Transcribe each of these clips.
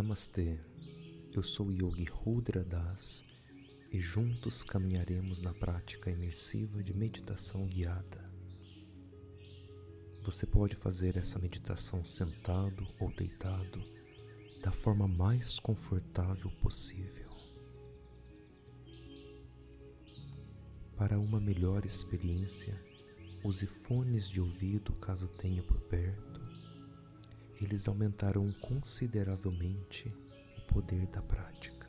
Namastê, eu sou Yogi Rudra Das e juntos caminharemos na prática imersiva de meditação guiada. Você pode fazer essa meditação sentado ou deitado da forma mais confortável possível. Para uma melhor experiência, use fones de ouvido caso tenha por perto. Eles aumentarão consideravelmente o poder da prática.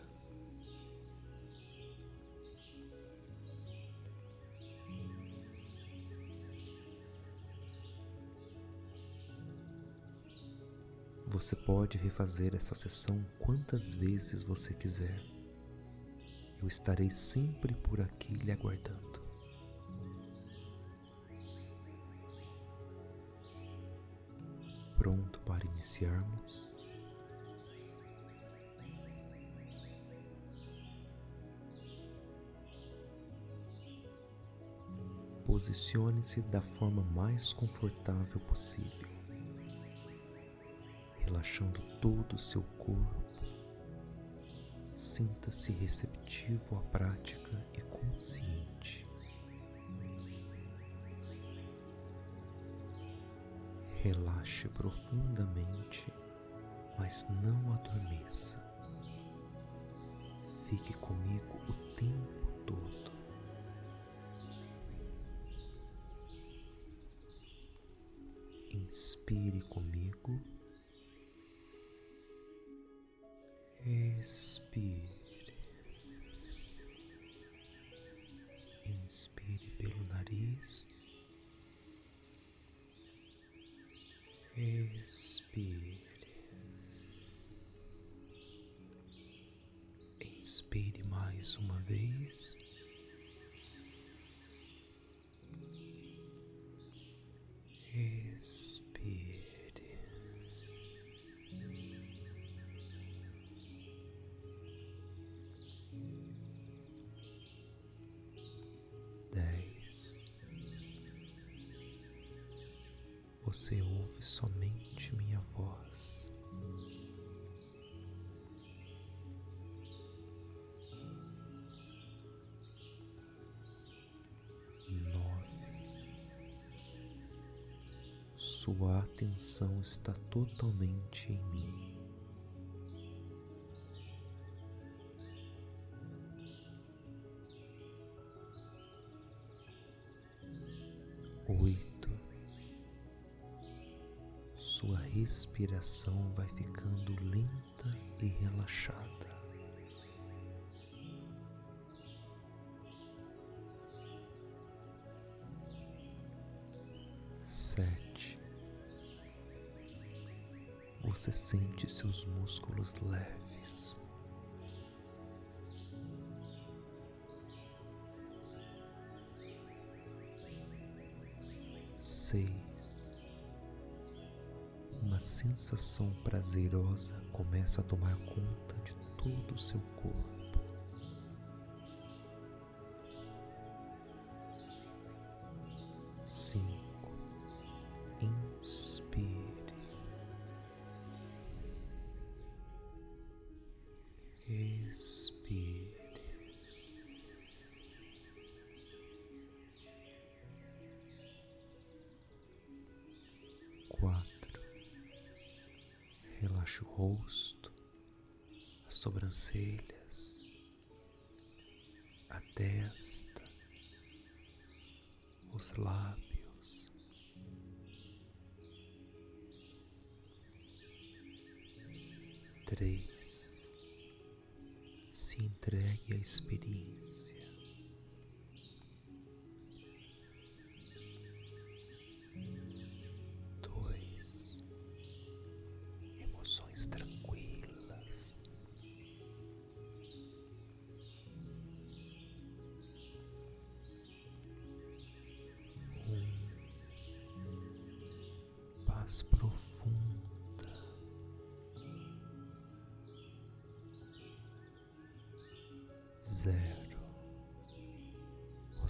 Você pode refazer essa sessão quantas vezes você quiser eu estarei sempre por aqui lhe aguardando. Pronto para iniciarmos? Posicione-se da forma mais confortável possível, relaxando todo o seu corpo Sinta-se receptivo à prática e consciente. Relaxe profundamente, mas não adormeça. Fique comigo o tempo todo. Inspire comigo. Expire. Você ouve somente minha voz. Sua atenção está totalmente em mim. Respiração vai ficando lenta e relaxada. Sete. Você sente seus músculos leves. Seis sensação prazerosa começa a tomar conta de todo o seu corpo. O rosto, as sobrancelhas, a testa, os lábios. Três. Se entregue à experiência. Zero, o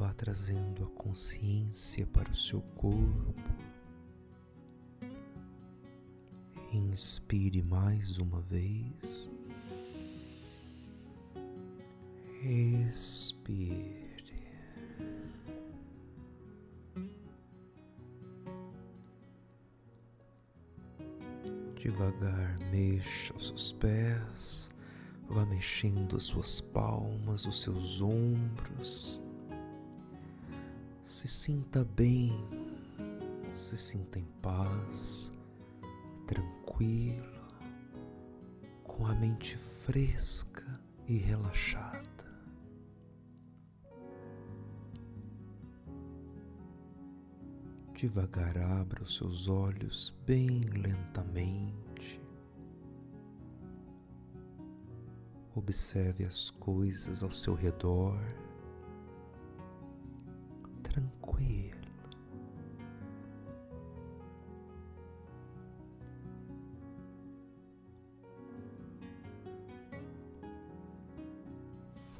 Vá trazendo a consciência para o seu corpo. Inspire mais uma vez. Expire. Devagar mexa os seus pés, vá mexendo as suas palmas, os seus ombros. Se sinta bem, se sinta em paz, tranquilo, com a mente fresca e relaxada. Devagar abra os seus olhos bem lentamente. Observe as coisas ao seu redor,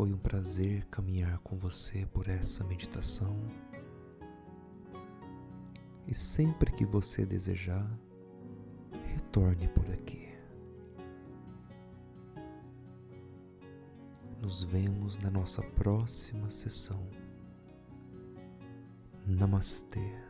Foi um prazer caminhar com você por essa meditação e sempre que você desejar, retorne por aqui. Nos vemos na nossa próxima sessão. Namastê.